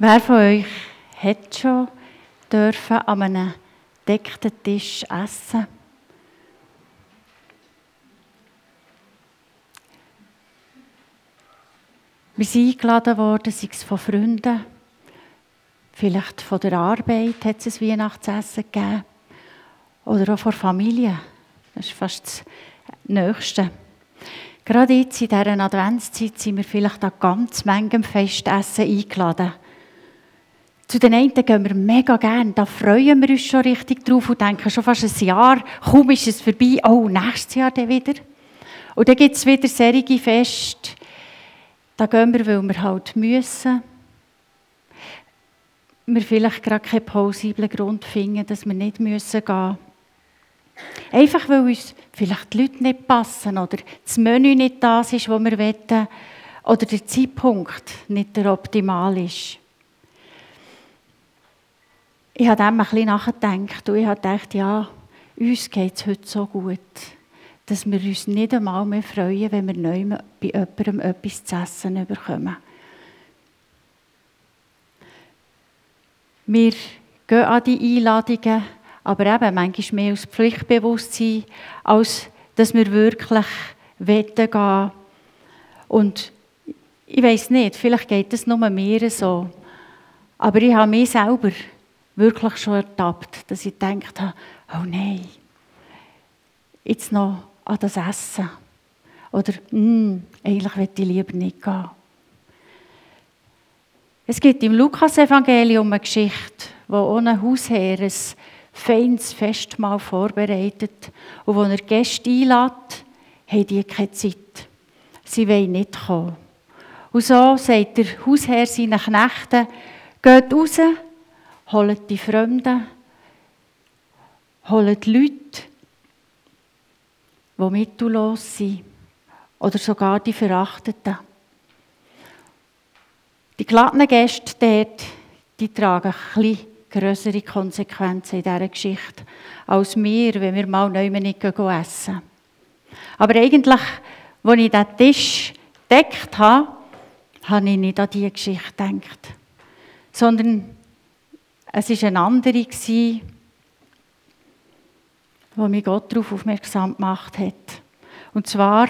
Wer von euch hat schon dürfen an einem deckten Tisch essen? Wir sind eingeladen worden, sei es von Freunden, vielleicht von der Arbeit hat es ein Weihnachtsessen gegeben, oder auch von Familie. Das ist fast das Nächste. Gerade jetzt in dieser Adventszeit sind wir vielleicht an ganz manchem Festessen eingeladen. Zu den einen gehen wir mega gern, da freuen wir uns schon richtig drauf und denken schon fast ein Jahr, kaum ist es vorbei, oh, nächstes Jahr dann wieder. Und dann gibt es wieder serige Feste, da gehen wir, weil wir halt müssen. Wir vielleicht gerade keinen plausiblen Grund finden, dass wir nicht müssen gehen. Einfach, weil uns vielleicht die Leute nicht passen oder das Menü nicht das ist, was wir wollen, oder der Zeitpunkt nicht der optimal ist ich habe dem ein bisschen nachgedacht und ich habe gedacht, ja, uns geht es heute so gut, dass wir uns nicht einmal mehr freuen, wenn wir neu bei jemandem etwas zu essen bekommen. Wir gehen an die Einladungen, aber eben manchmal mehr aus Pflichtbewusstsein, als dass wir wirklich wetten gehen. Und ich weiß nicht, vielleicht geht es nur mir so, aber ich habe mich selber wirklich schon ertappt, dass ich gedacht habe, oh nein, jetzt noch an das Essen. Oder, hm, eigentlich möchte ich lieber nicht gehen. Es gibt im Lukas-Evangelium eine Geschichte, wo ohne Hausherr ein feines Festmahl vorbereitet und wo er Gäste einlädt, haben die keine Zeit. Sie wollen nicht kommen. Und so sagt der Hausherr seinen Knechten, geht raus, holt die Fremden, holt die Leute, die mittellos sind. Oder sogar die Verachteten. Die glatten Gäste dort, die tragen bisschen größere Konsequenzen in dieser Geschichte als wir, wenn wir mal neu nicht essen. Aber eigentlich, als ich diesen Tisch deckt habe, habe ich nicht an diese Geschichte gedacht, sondern es war eine andere, die mich Gott darauf aufmerksam gemacht hat. Und zwar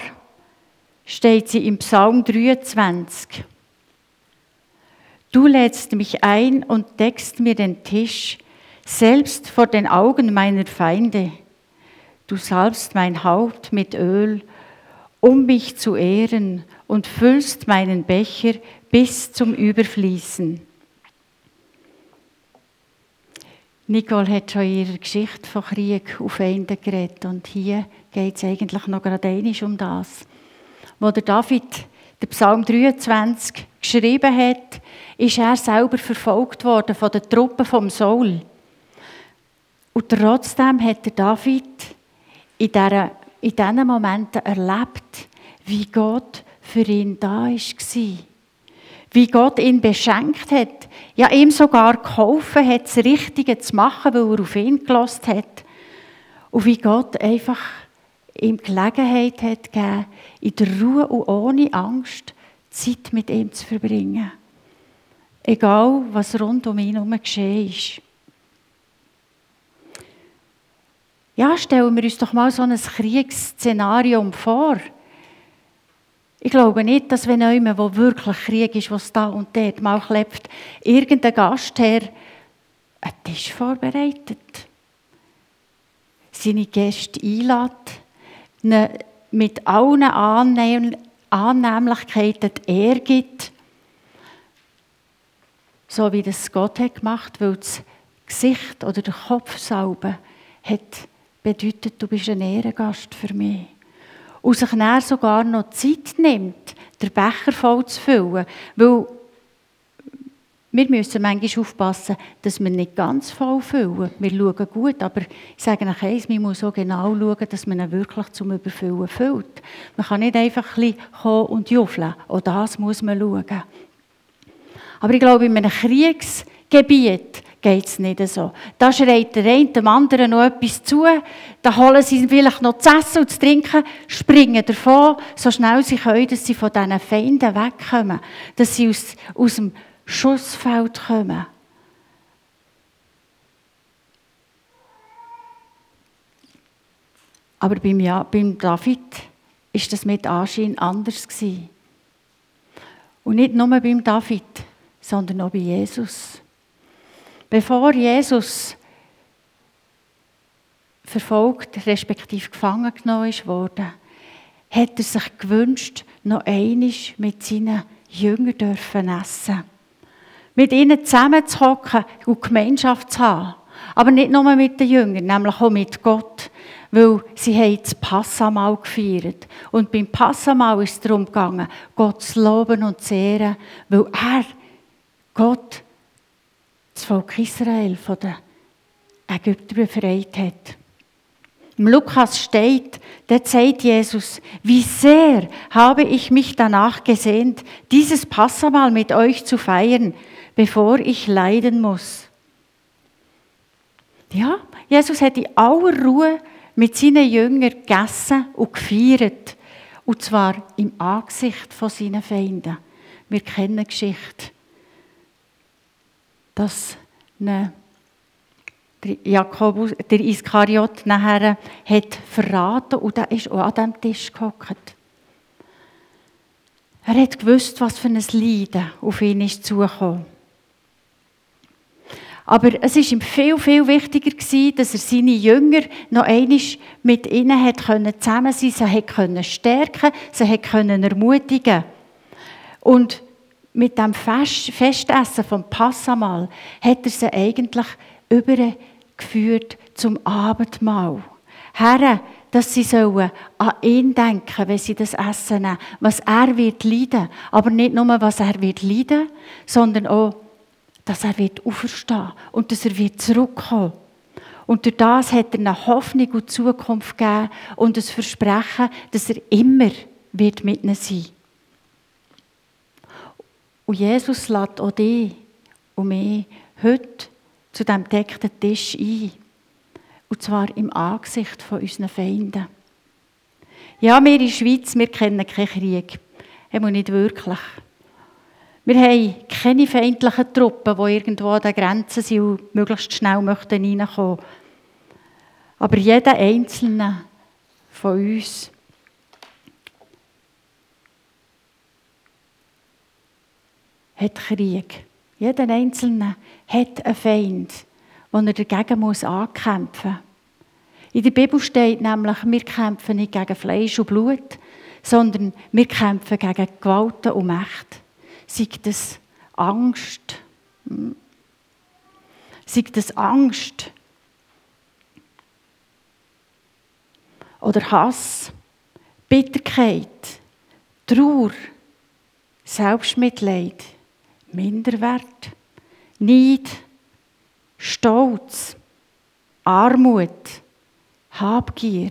steht sie im Psalm 23. Du lädst mich ein und deckst mir den Tisch, selbst vor den Augen meiner Feinde. Du salbst mein Haupt mit Öl, um mich zu ehren, und füllst meinen Becher bis zum Überfließen. Nicole hat schon in ihrer Geschichte von Krieg auf Feinde geredet und hier geht es eigentlich noch gerade um das. Wo der David den Psalm 23 geschrieben hat, ist er selber verfolgt worden von den Truppen vom Saul. Und trotzdem hat der David in diesen Momenten erlebt, wie Gott für ihn da war wie Gott ihn beschenkt hat, ja ihm sogar geholfen hat, das Richtige zu machen, weil er auf ihn gelost hat. Und wie Gott einfach ihm Gelegenheit hat gegeben, in der Ruhe und ohne Angst Zeit mit ihm zu verbringen. Egal, was rund um ihn herum geschehen ist. Ja, stellen wir uns doch mal so ein Kriegsszenario vor. Ich glaube nicht, dass wenn jemand, wo wirklich Krieg ist, was da und dort mal klebt, irgendein Gastherr einen Tisch vorbereitet, seine Gäste einlädt, mit allen Annehmlichkeiten die Ehre gibt, so wie das Gott hat gemacht, weil das Gesicht oder der Kopf sauber hat bedeutet, du bist ein Ehrengast für mich und sich dann sogar noch Zeit nimmt, den Becher voll zu füllen. Weil wir müssen manchmal aufpassen, dass wir nicht ganz voll füllen. Wir schauen gut, aber ich sage nach eins, man muss so genau schauen, dass man ihn wirklich zum Überfüllen füllt. Man kann nicht einfach ein bisschen kommen und juffeln. Auch das muss man schauen. Aber ich glaube, in einem Kriegsgebiet geht es nicht so. Da schreit der eine dem anderen noch etwas zu, da holen sie vielleicht noch zu essen und zu trinken, springen davon, so schnell sie können, dass sie von diesen Feinden wegkommen, dass sie aus, aus dem Schussfeld kommen. Aber beim, ja, beim David ist das mit Anschein anders gewesen. Und nicht nur beim David, sondern auch bei Jesus. Bevor Jesus verfolgt, respektive gefangen genommen wurde, hat er sich gewünscht, noch einisch mit seinen Jüngern dürfen essen. Mit ihnen zusammenzuhocken und Gemeinschaft zu haben. Aber nicht nur mit den Jüngern, nämlich auch mit Gott. Weil sie haben das Passamal gefeiert. Und beim Passamal ist es darum gegangen, Gott zu loben und zu ehren, weil er, Gott, das Volk Israel von den Ägyptern befreit hat. Im Lukas steht, da sagt Jesus, wie sehr habe ich mich danach gesehnt, dieses Passamal mit euch zu feiern, bevor ich leiden muss. Ja, Jesus hat in aller Ruhe mit seinen Jüngern gegessen und gefeiert. Und zwar im Angesicht von seinen Feinden. Wir kennen die Geschichte, dass eine der Jakobus, der Iskariot nachher hat verraten und er ist auch an diesem Tisch gehockt. Er hat gewusst, was für ein Leiden auf ihn ist zugekommen. Aber es ist ihm viel, viel wichtiger gewesen, dass er seine Jünger noch einmal mit ihnen hat können zusammen sein, sie hat können stärken, sie hat können ermutigen. Und mit dem Fest, Festessen vom Passamal hat er sie eigentlich übergeführt zum Abendmahl. Herren, dass sie sollen an ihn denken, wenn sie das Essen nehmen, was er wird leiden. Aber nicht nur, was er wird leiden, sondern auch, dass er wird auferstehen und dass er wird zurückkommen. Und durch das hat er eine Hoffnung und Zukunft gegeben und das Versprechen, dass er immer wird mit ihnen sein. Und Jesus lädt auch dich und mich heute zu diesem deckten Tisch ein. Und zwar im Angesicht von unseren Feinden. Ja, wir in der Schweiz, wir kennen keinen Krieg. Einmal nicht wirklich. Wir haben keine feindlichen Truppen, die irgendwo an den Grenzen sind und möglichst schnell reinkommen möchten. Aber jeder Einzelne von uns hat Krieg. Jeder Einzelne hat einen Feind, den er dagegen muss ankämpfen muss. In der Bibel steht nämlich, wir kämpfen nicht gegen Fleisch und Blut, sondern wir kämpfen gegen Gewalten und Mächte. Sei das Angst, hm, sei das Angst oder Hass, Bitterkeit, Trauer, Selbstmitleid, Minderwert, Neid, Stolz, Armut, Habgier,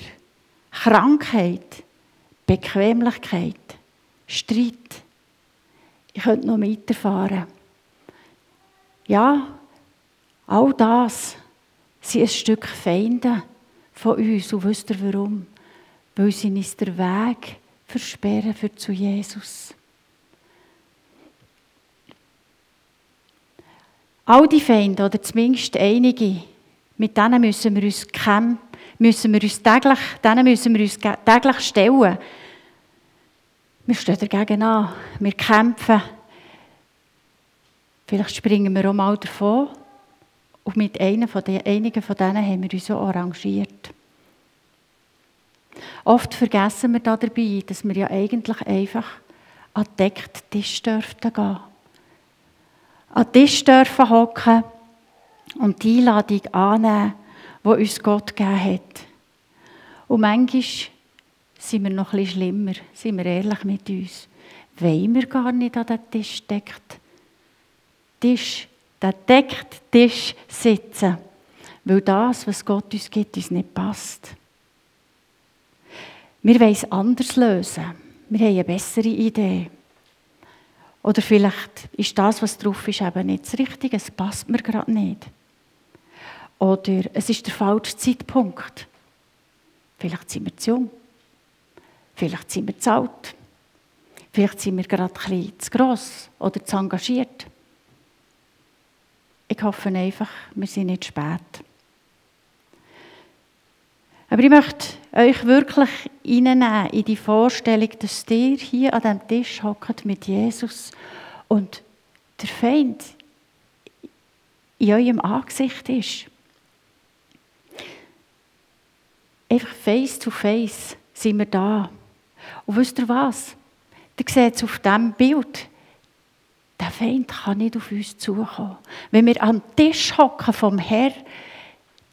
Krankheit, Bequemlichkeit, Streit. Ich könnte noch weiterfahren. Ja, all das sind ein Stück Feinde von uns. Und wisst ihr warum? Weil sie uns den Weg versperren für zu Jesus. All die Feinde, oder zumindest einige, mit denen müssen wir uns kämpfen, müssen wir uns täglich, denen müssen wir uns täglich stellen. Wir stehen dagegen an, wir kämpfen. Vielleicht springen wir auch mal davon. Und mit einer von den, einigen von denen haben wir uns auch arrangiert. Oft vergessen wir dabei, dass wir ja eigentlich einfach an den deckten Tisch dürften gehen an den Tisch dürfen hocken und die Einladung annehmen, die uns Gott gegeben hat. Und manchmal sind wir noch etwas schlimmer, sind wir ehrlich mit uns. Wollen wir gar nicht an den Tisch deckt, Tisch, den deckt Tisch sitzen, weil das, was Gott uns gibt, uns nicht passt. Wir wollen es anders lösen. Wir haben eine bessere Idee. Oder vielleicht ist das, was drauf ist, eben nicht das Richtige, es passt mir gerade nicht. Oder es ist der falsche Zeitpunkt. Vielleicht sind wir zu jung. Vielleicht sind wir zu alt. Vielleicht sind wir gerade ein bisschen zu gross oder zu engagiert. Ich hoffe einfach, wir sind nicht spät. Aber ich möchte euch wirklich hineinnehmen in die Vorstellung, dass ihr hier an dem Tisch hockt mit Jesus und der Feind in eurem Angesicht ist. Einfach face to face sind wir da. Und wisst ihr was? Ihr seht es auf diesem Bild. Der Feind kann nicht auf uns zukommen. Wenn wir am Tisch hocken vom Herrn,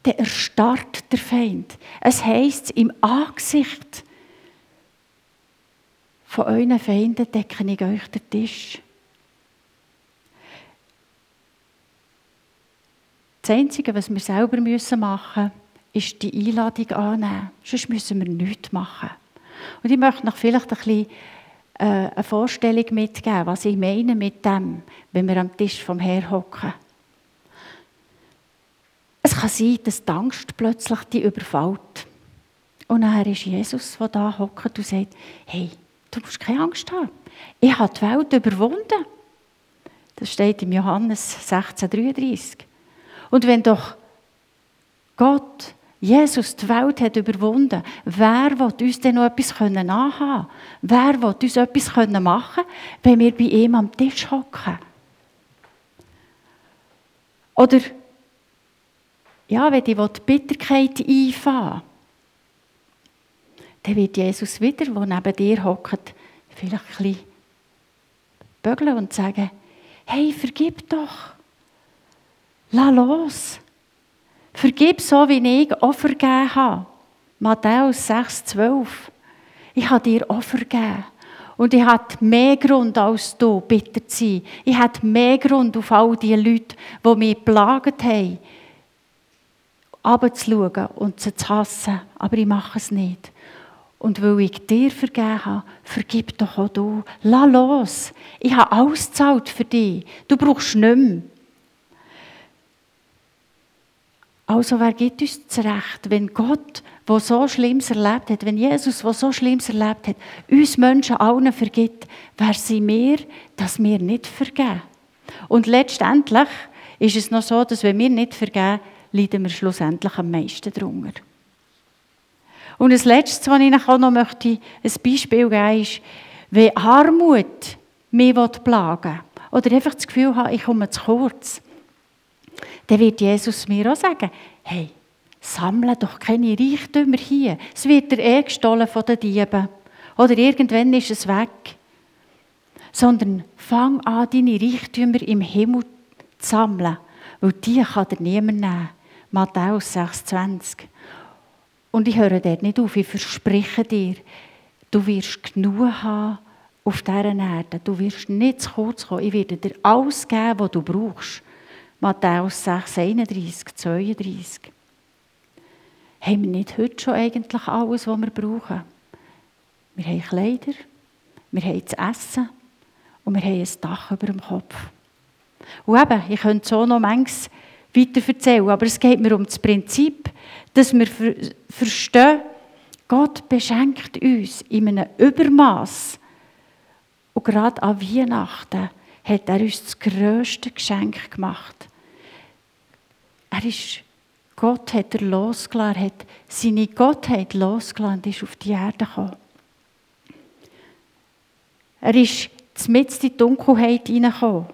dann erstarrt der Feind. Es heisst, im Angesicht von euren Feinden decke ich euch den Tisch. Das Einzige, was wir selber machen müssen, ist die Einladung annehmen. Sonst müssen wir nichts machen. Und ich möchte noch vielleicht ein bisschen äh, eine Vorstellung mitgeben, was ich meine mit dem, wenn wir am Tisch vom Herrn hocken. Es kann sein, dass die Angst plötzlich die überfällt. Und nachher ist Jesus, der da hockt und sagt, hey, du musst keine Angst haben. Ich habe die Welt überwunden. Das steht im Johannes 16,33. Und wenn doch Gott, Jesus, die Welt hat überwunden, wer will uns denn noch etwas anhaben Wer will uns etwas machen wenn wir bei ihm am Tisch hocken? Oder, ja, wenn die Bitterkeit einfahren dann wird Jesus wieder, der neben dir hockt, vielleicht ein bisschen bügeln und sagen, hey, vergib doch. Lass los. Vergib so, wie ich Opfer gegeben habe. Matthäus 6, 12. Ich habe dir Opfer gegeben. Und ich hatte mehr Grund als du, bitter zu sein. Ich hatte mehr Grund auf all die Leute, die mich geplagt haben, runterzuschauen und sie zu hassen. Aber ich mache es nicht. Und weil ich dir vergeben habe, vergib doch auch du. Lass los. Ich habe alles für dich. Du brauchst nichts mehr. Also wer gibt uns das Recht, wenn Gott, der so Schlimmes erlebt hat, wenn Jesus, der so Schlimmes erlebt hat, uns Menschen allen vergibt, wer sind wir, dass wir nicht vergeben? Und letztendlich ist es noch so, dass wenn wir nicht vergeben, leiden wir schlussendlich am meisten darunter. Und das Letzte, was ich Ihnen auch noch möchte, ein Beispiel geben ist, wenn Armut mich plagen will, oder einfach das Gefühl habe, ich komme zu kurz, dann wird Jesus mir auch sagen, hey, sammle doch keine Reichtümer hier. Es wird dir eh gestohlen von den Dieben. Oder irgendwann ist es weg. Sondern fang an, deine Reichtümer im Himmel zu sammeln. Weil die kann dir niemand nehmen. Matthäus 6,20. Und ich höre dort nicht auf. Ich verspreche dir, du wirst genug haben auf dieser Erde. Du wirst nicht zu kurz kommen. Ich werde dir alles geben, was du brauchst. Matthäus 6, 31, 32. Haben wir nicht heute schon eigentlich alles, was wir brauchen? Wir haben Kleider, wir haben zu essen und wir haben ein Dach über dem Kopf. Und eben, ich könnte so noch manches weiter erzählen, aber es geht mir um das Prinzip, dass wir verstehen, Gott beschenkt uns in einem Übermaß. Und gerade an Weihnachten hat er uns das grösste Geschenk gemacht. Er ist, Gott hat er losgelassen, hat seine Gottheit losgelassen und ist auf die Erde gekommen. Er ist mitten in die Dunkelheit hineingekommen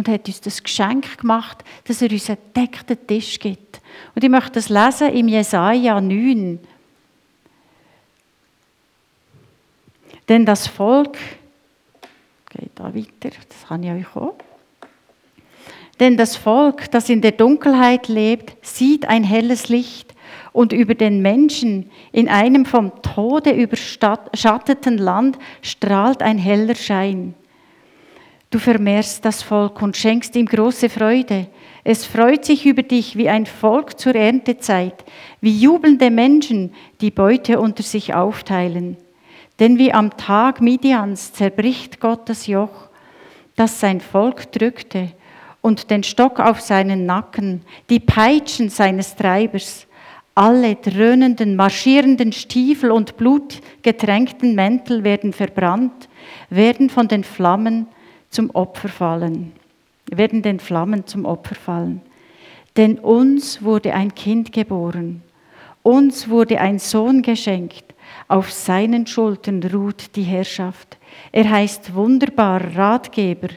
und hat uns das Geschenk gemacht, dass er uns einen deckten Tisch gibt. Und ich möchte das lesen im Jesaja 9. Denn das Volk Geht da weiter, das kann ich euch auch. Denn das Volk, das in der Dunkelheit lebt, sieht ein helles Licht und über den Menschen in einem vom Tode überschatteten Land strahlt ein heller Schein. Du vermehrst das Volk und schenkst ihm große Freude. Es freut sich über dich wie ein Volk zur Erntezeit, wie jubelnde Menschen, die Beute unter sich aufteilen. Denn wie am Tag Midians zerbricht Gott das Joch, das sein Volk drückte, und den Stock auf seinen Nacken, die Peitschen seines Treibers, alle dröhnenden, marschierenden Stiefel und blutgetränkten Mäntel werden verbrannt, werden von den Flammen zum Opfer fallen. werden den Flammen zum Opfer fallen. Denn uns wurde ein Kind geboren, uns wurde ein Sohn geschenkt, auf seinen Schultern ruht die Herrschaft. Er heißt wunderbarer Ratgeber,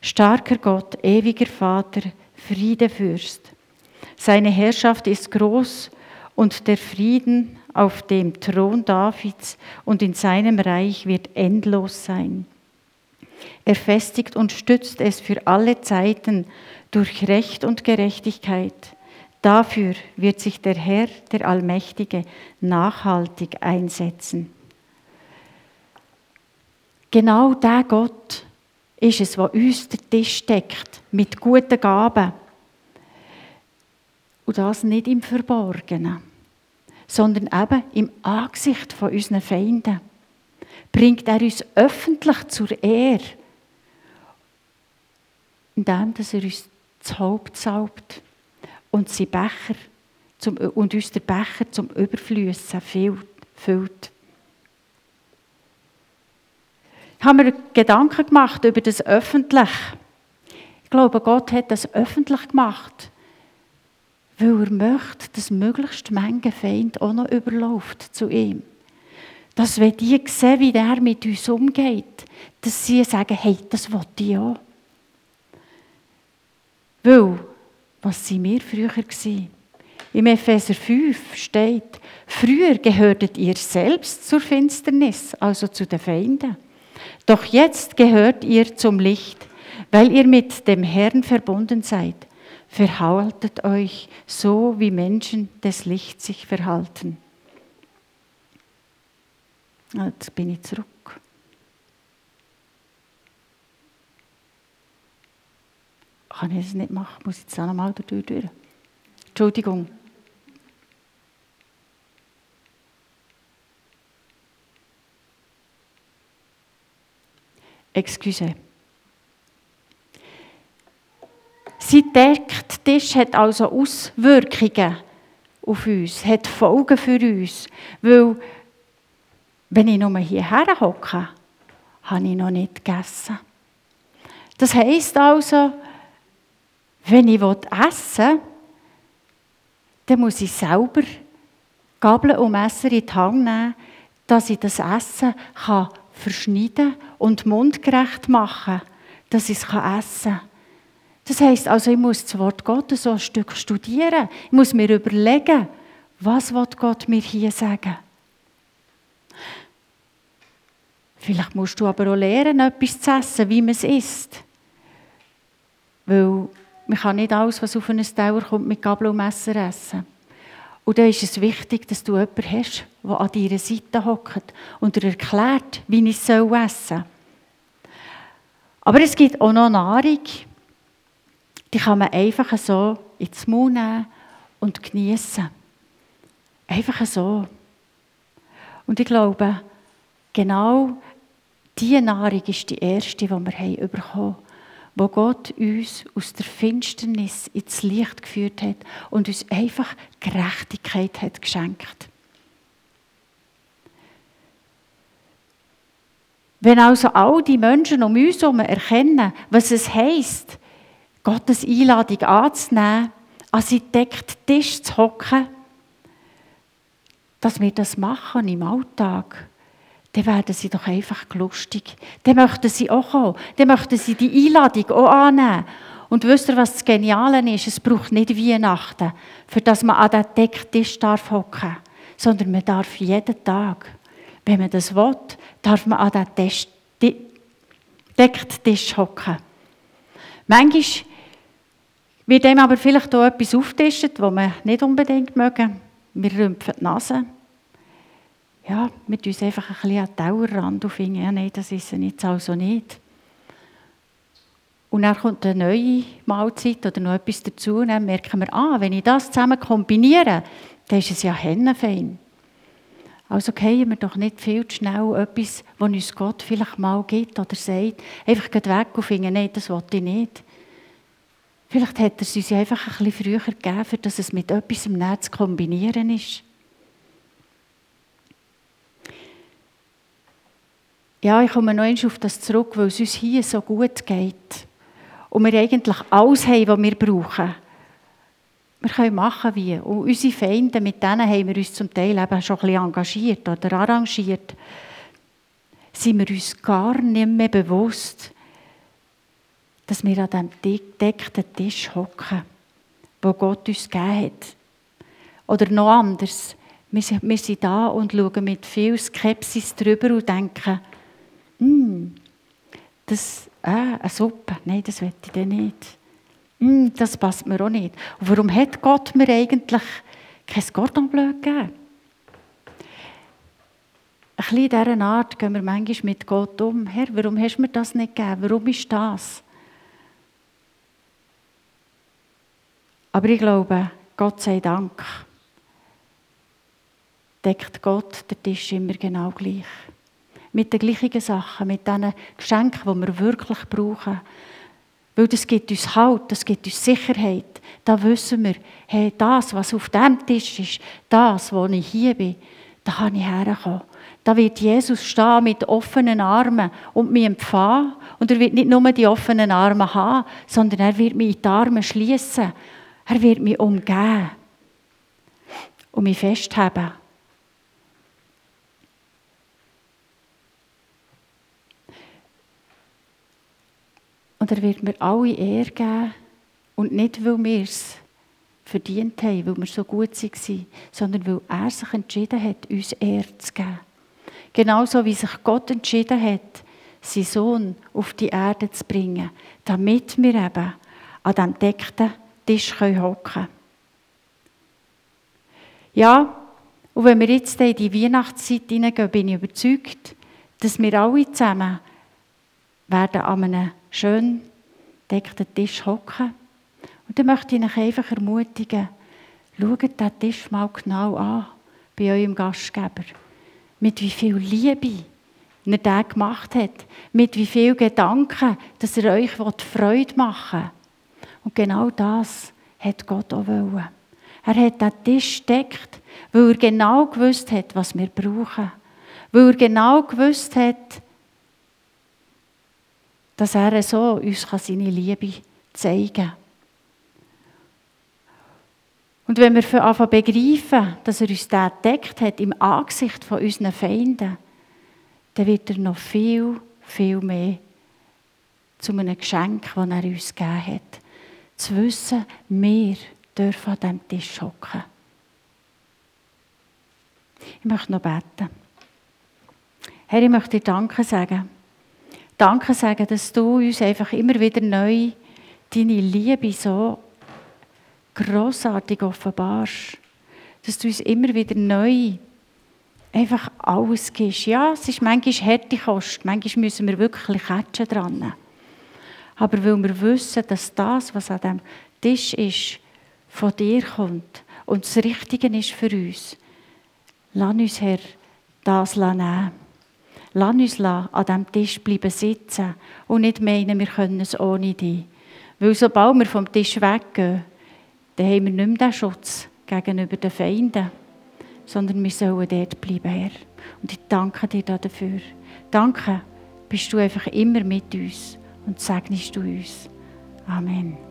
starker Gott, ewiger Vater, Friedefürst. Seine Herrschaft ist groß und der Frieden auf dem Thron Davids und in seinem Reich wird endlos sein. Er festigt und stützt es für alle Zeiten durch Recht und Gerechtigkeit. Dafür wird sich der Herr, der Allmächtige, nachhaltig einsetzen. Genau der Gott ist es, der uns den Tisch deckt mit guten Gaben. Und das nicht im Verborgenen, sondern eben im Angesicht von unseren Feinden. Bringt er uns öffentlich zur Ehre, indem er uns das Haupt salbt und, sie Becher zum, und uns der Becher zum Überflüssen füllt. Ich habe mir Gedanken gemacht über das Öffentlich. Ich glaube, Gott hat das öffentlich gemacht, weil er möchte, dass möglichst Menge Feind auch noch überläuft zu ihm. Dass wenn die sehen, wie er mit uns umgeht, dass sie sagen, hey, das wollte ich auch. Weil, was sind wir früher gewesen? Im Epheser 5 steht, früher gehörtet ihr selbst zur Finsternis, also zu den Feinden. Doch jetzt gehört ihr zum Licht, weil ihr mit dem Herrn verbunden seid. Verhaltet euch so, wie Menschen des Lichts sich verhalten. Jetzt bin ich zurück. kann ich das nicht machen, muss ich jetzt auch nochmal durch, durch. Entschuldigung. Excuse. Sie deckt Tisch hat also Auswirkungen auf uns, hat Folgen für uns. Weil, wenn ich nur hierher hocke, habe ich noch nicht gegessen. Das heisst also, wenn ich essen will, dann muss ich selber Gabel und Messer in die Hand nehmen, dass ich das Essen kann verschneiden und mundgerecht machen kann, dass ich es essen kann. Das heisst also, ich muss das Wort Gottes so ein Stück studieren. Ich muss mir überlegen, was Gott mir hier sagen. Vielleicht musst du aber auch lernen, etwas zu essen, wie man es isst. Weil man kann nicht alles, was auf einen Teller kommt, mit Gabel und Messer essen. Und da ist es wichtig, dass du jemanden hast, der an deiner Seite hockt und dir erklärt, wie ich es essen soll. Aber es gibt auch noch Nahrung, die kann man einfach so ins Mund nehmen und genießen. Einfach so. Und ich glaube, genau diese Nahrung ist die erste, die wir bekommen haben wo Gott uns aus der Finsternis ins Licht geführt hat und uns einfach Gerechtigkeit hat geschenkt. Wenn also all die Menschen um uns herum erkennen, was es heisst, Gottes Einladung anzunehmen, an seinen deckten Tisch zu hocken, dass wir das machen im Alltag, dann werden sie doch einfach lustig. Dann möchten sie auch kommen. Dann möchten sie die Einladung auch annehmen. Und wisst ihr, was das Geniale ist? Es braucht nicht Weihnachten, für das man an den Decktisch darf hocken, sondern man darf jeden Tag, wenn man das will, darf man an den Decktisch hocken. Manchmal wird dem aber vielleicht auch etwas aufgetischt, was man nicht unbedingt mögen. Wir rümpfen die Nase ja, wir uns einfach ein bisschen an den Dauerrand auf ja, nein, das ist es jetzt also nicht. Und dann kommt eine neue Mahlzeit oder noch etwas dazu und dann merken wir, ah, wenn ich das zusammen kombiniere, dann ist es ja hennenfein. Also gehen wir doch nicht viel zu schnell etwas, was uns Gott vielleicht mal gibt oder sagt, einfach weg und finden, nein, das wollte ich nicht. Vielleicht hat er es uns einfach ein bisschen früher gegeben, dass es mit etwas im Netz kombinieren ist. Ja, ich komme noch einmal auf das zurück, weil es uns hier so gut geht. und wir eigentlich alles haben, was wir brauchen. Wir können machen wie. Und unsere Feinde, mit denen haben wir uns zum Teil eben schon ein bisschen engagiert oder arrangiert. Sind wir uns gar nicht mehr bewusst, dass wir an diesem gedeckten Tisch hocken, wo Gott uns gegeben hat. Oder noch anders, wir sind da und schauen mit viel Skepsis drüber und denken, hm, das, äh, eine Suppe, nein, das will ich nicht. Hm, das passt mir auch nicht. Und warum hat Gott mir eigentlich kein Cordon Bleu gegeben? Ein bisschen in dieser Art gehen wir manchmal mit Gott um. Herr, warum hast du mir das nicht gegeben? Warum ist das? Aber ich glaube, Gott sei Dank, deckt Gott den Tisch immer genau gleich. Mit den gleichen Sachen, mit diesen Geschenken, die wir wirklich brauchen. Weil das gibt uns Halt, das gibt uns Sicherheit. Da wissen wir, hey, das, was auf dem Tisch ist, das, wo ich hier bin, da kann ich herkommen. Da wird Jesus stehen mit offenen Armen und mich empfangen. Und er wird nicht nur die offenen Arme haben, sondern er wird mich in die Arme schließen. Er wird mich umgehen und mich festhalten. Und er wird mir alle Ehre geben. Und nicht, weil wir es verdient haben, weil wir so gut waren, sondern weil er sich entschieden hat, uns Ehre zu geben. Genauso wie sich Gott entschieden hat, seinen Sohn auf die Erde zu bringen, damit wir eben an diesem deckten Tisch hocken können. Ja, und wenn wir jetzt in die Weihnachtszeit hineingehen, bin ich überzeugt, dass wir alle zusammen werden an einem schön deckten Tisch hocken. Und dann möchte ich euch einfach ermutigen, schaut den Tisch mal genau an bei eurem Gastgeber. Mit wie viel Liebe er den gemacht hat. Mit wie viel Gedanken, dass er euch Freude machen will. Und genau das hat Gott auch wollen. Er hat den Tisch deckt, weil er genau gewusst hat, was wir brauchen. Weil er genau gewusst hat, dass er so uns seine Liebe zeigen kann. Und wenn wir anfangen begreifen, dass er uns das entdeckt hat im Angesicht von unseren Feinden, dann wird er noch viel, viel mehr zu einem Geschenk, das er uns gegeben hat. Zu wissen, wir dürfen an diesem Tisch hocken. Ich möchte noch beten. Herr, ich möchte dir Danke sagen Danke sagen, dass du uns einfach immer wieder neu deine Liebe so großartig offenbarst. Dass du uns immer wieder neu einfach alles gibst. Ja, es ist manchmal harte Kost, manchmal müssen wir wirklich catchen dran. Aber weil wir wissen, dass das, was an dem Tisch ist, von dir kommt und das Richtige ist für uns, lass uns, Herr, das nehmen. Lass uns an diesem Tisch bleiben sitzen und nicht meinen, wir können es ohne dich. Weil sobald wir vom Tisch weggehen, dann haben wir nicht mehr den Schutz gegenüber den Feinden, sondern wir sollen dort bleiben, Herr. Und ich danke dir dafür. Danke, bist du einfach immer mit uns und segnest du uns. Amen.